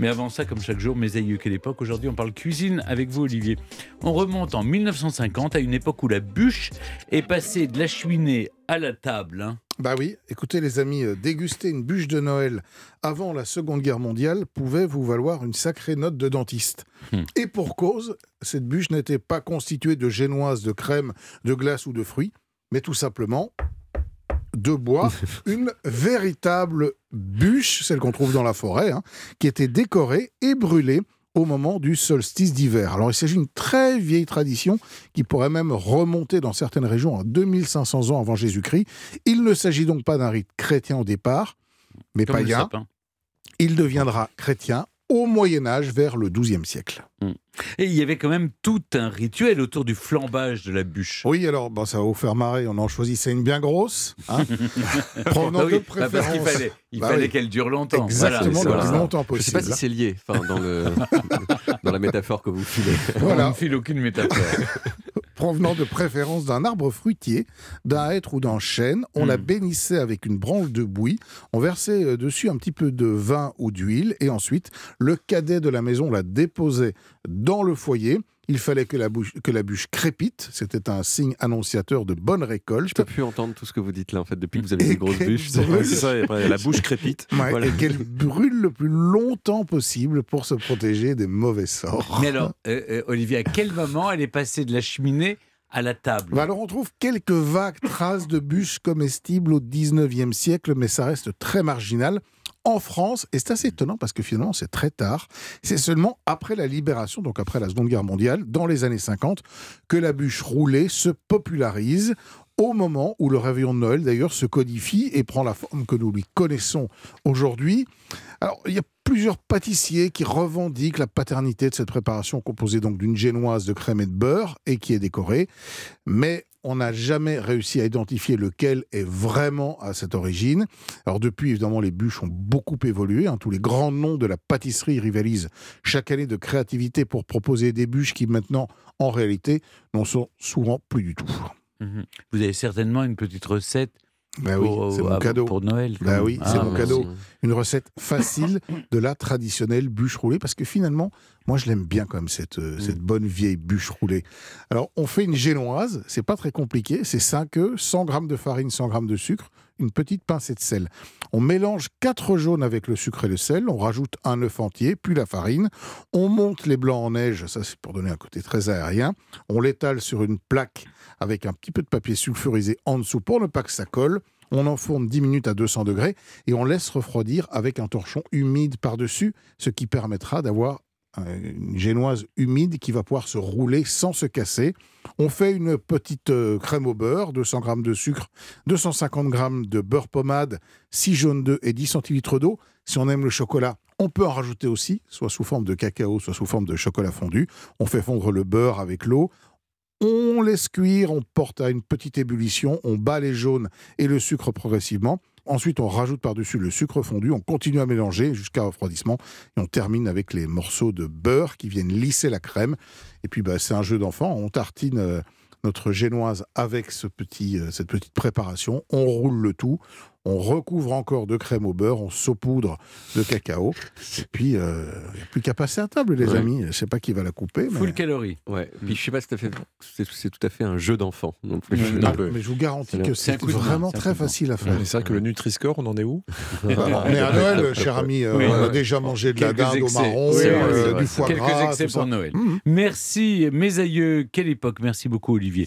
Mais avant ça, comme chaque jour, mes aïeux, quelle époque Aujourd'hui, on parle cuisine avec vous, Olivier. On remonte en 1950 à une époque où la bûche est passée de la cheminée à la table. hein. Bah oui, écoutez les amis, euh, déguster une bûche de Noël avant la Seconde Guerre mondiale pouvait vous valoir une sacrée note de dentiste. Hmm. Et pour cause, cette bûche n'était pas constituée de génoise, de crème, de glace ou de fruits, mais tout simplement de bois, une véritable bûche, celle qu'on trouve dans la forêt, hein, qui était décorée et brûlée au moment du solstice d'hiver. Alors il s'agit d'une très vieille tradition qui pourrait même remonter dans certaines régions à 2500 ans avant Jésus-Christ. Il ne s'agit donc pas d'un rite chrétien au départ, mais Comme païen. Il deviendra chrétien au Moyen Âge vers le XIIe siècle. Et il y avait quand même tout un rituel autour du flambage de la bûche. Oui, alors bon, ça va vous faire marrer, on en choisissait une bien grosse. hein, provenant Ah oui, de bah parce qu'il préférence. fallait, il Bah fallait oui. qu'elle dure longtemps. Exactement, Voilà, le c'est plus longtemps Je ne sais pas possible. si c'est lié, enfin, dans, le, dans la métaphore que vous filez. On Voilà. ne file aucune métaphore. provenant de préférence d'un arbre fruitier, d'un hêtre ou d'un chêne. On la Mm. bénissait avec une branche de bouillie. On versait euh, dessus un petit peu de vin ou d'huile. Et ensuite, le cadet de la maison la déposait dans le foyer. Il fallait que la, bouche- que la bûche crépite. C'était un signe annonciateur de bonne récolte. Je peux plus entendre tout ce que vous dites là, en fait, depuis que vous avez Et des grosses quelle bûches. brûle. Ouais, c'est ça, et après, la bouche crépite. Ouais, Voilà. Et qu'elle brûle le plus longtemps possible pour se protéger des mauvais sorts. Mais alors, euh, euh, Olivier, à quel moment elle est passée de la cheminée à la table? Bah alors on trouve quelques vagues traces de bûches comestibles au 19e siècle, mais ça reste très marginal. En France, et c'est assez étonnant parce que finalement c'est très tard, c'est seulement après la libération, donc après la Seconde Guerre mondiale, dans les années 50, que la bûche roulée se popularise au moment où le réveillon de Noël d'ailleurs se codifie et prend la forme que nous lui connaissons aujourd'hui. Alors il y a plusieurs pâtissiers qui revendiquent la paternité de cette préparation composée donc d'une génoise de crème et de beurre et qui est décorée mais on n'a jamais réussi à identifier lequel est vraiment à cette origine. Alors depuis, évidemment, les bûches ont beaucoup évolué. hein. Tous les grands noms de la pâtisserie rivalisent chaque année de créativité pour proposer des bûches qui maintenant, en réalité, n'en sont souvent plus du tout. Mhm. Vous avez certainement une petite recette Ben oui, pour, c'est ah, mon cadeau. pour Noël. Bah oui, Ah, c'est mon bah, cadeau. Une recette facile de la traditionnelle bûche roulée, parce que finalement, moi je l'aime bien quand même, cette, euh, Mm. cette bonne vieille bûche roulée. Alors, on fait une génoise, c'est pas très compliqué, c'est 5 œufs, 100 g de farine, 100 g de sucre, une petite pincée de sel. On mélange 4 jaunes avec le sucre et le sel, on rajoute un œuf entier, puis la farine, on monte les blancs en neige, ça c'est pour donner un côté très aérien, on l'étale sur une plaque avec un petit peu de papier sulfurisé en dessous pour ne pas que ça colle. On enfourne 10 minutes à 200 degrés et on laisse refroidir avec un torchon humide par-dessus, ce qui permettra d'avoir euh, une génoise humide qui va pouvoir se rouler sans se casser. On fait une petite euh, crème au beurre, 200 g de sucre, 250 g de beurre pommade, 6 jaunes d'œufs et 10 centilitres d'eau. Si on aime le chocolat, on peut en rajouter aussi, soit sous forme de cacao, soit sous forme de chocolat fondu. On fait fondre le beurre avec l'eau. On laisse cuire, on porte à une petite ébullition, on bat les jaunes et le sucre progressivement. Ensuite, on rajoute par-dessus le sucre fondu, on continue à mélanger jusqu'à refroidissement et on termine avec les morceaux de beurre qui viennent lisser la crème. Et puis, bah, c'est un jeu d'enfant. On tartine euh, notre génoise avec ce petit, euh, cette petite préparation. On roule le tout. On recouvre encore de crème au beurre, on saupoudre de cacao. Et puis, euh, il n'y a plus qu'à passer à table, les Ouais. amis. Je ne sais pas qui va la couper. Mais... Full calories. Ouais. Puis je sais pas si tout à fait- c'est c'est tout à fait un jeu d'enfant non plus. Non plus. mais je vous garantis C'est que c'est vraiment très facile à faire. C'est vrai que le Nutri-Score, on en est où? On est à Noël, cher ami. euh, Oui, on a ouais. déjà mangé de la dinde au marron, C'est vrai, euh, du foie Quelques gras, excès pour ça. Noël. Mhm. Merci, mes aïeux. Quelle époque. Merci beaucoup, Olivier.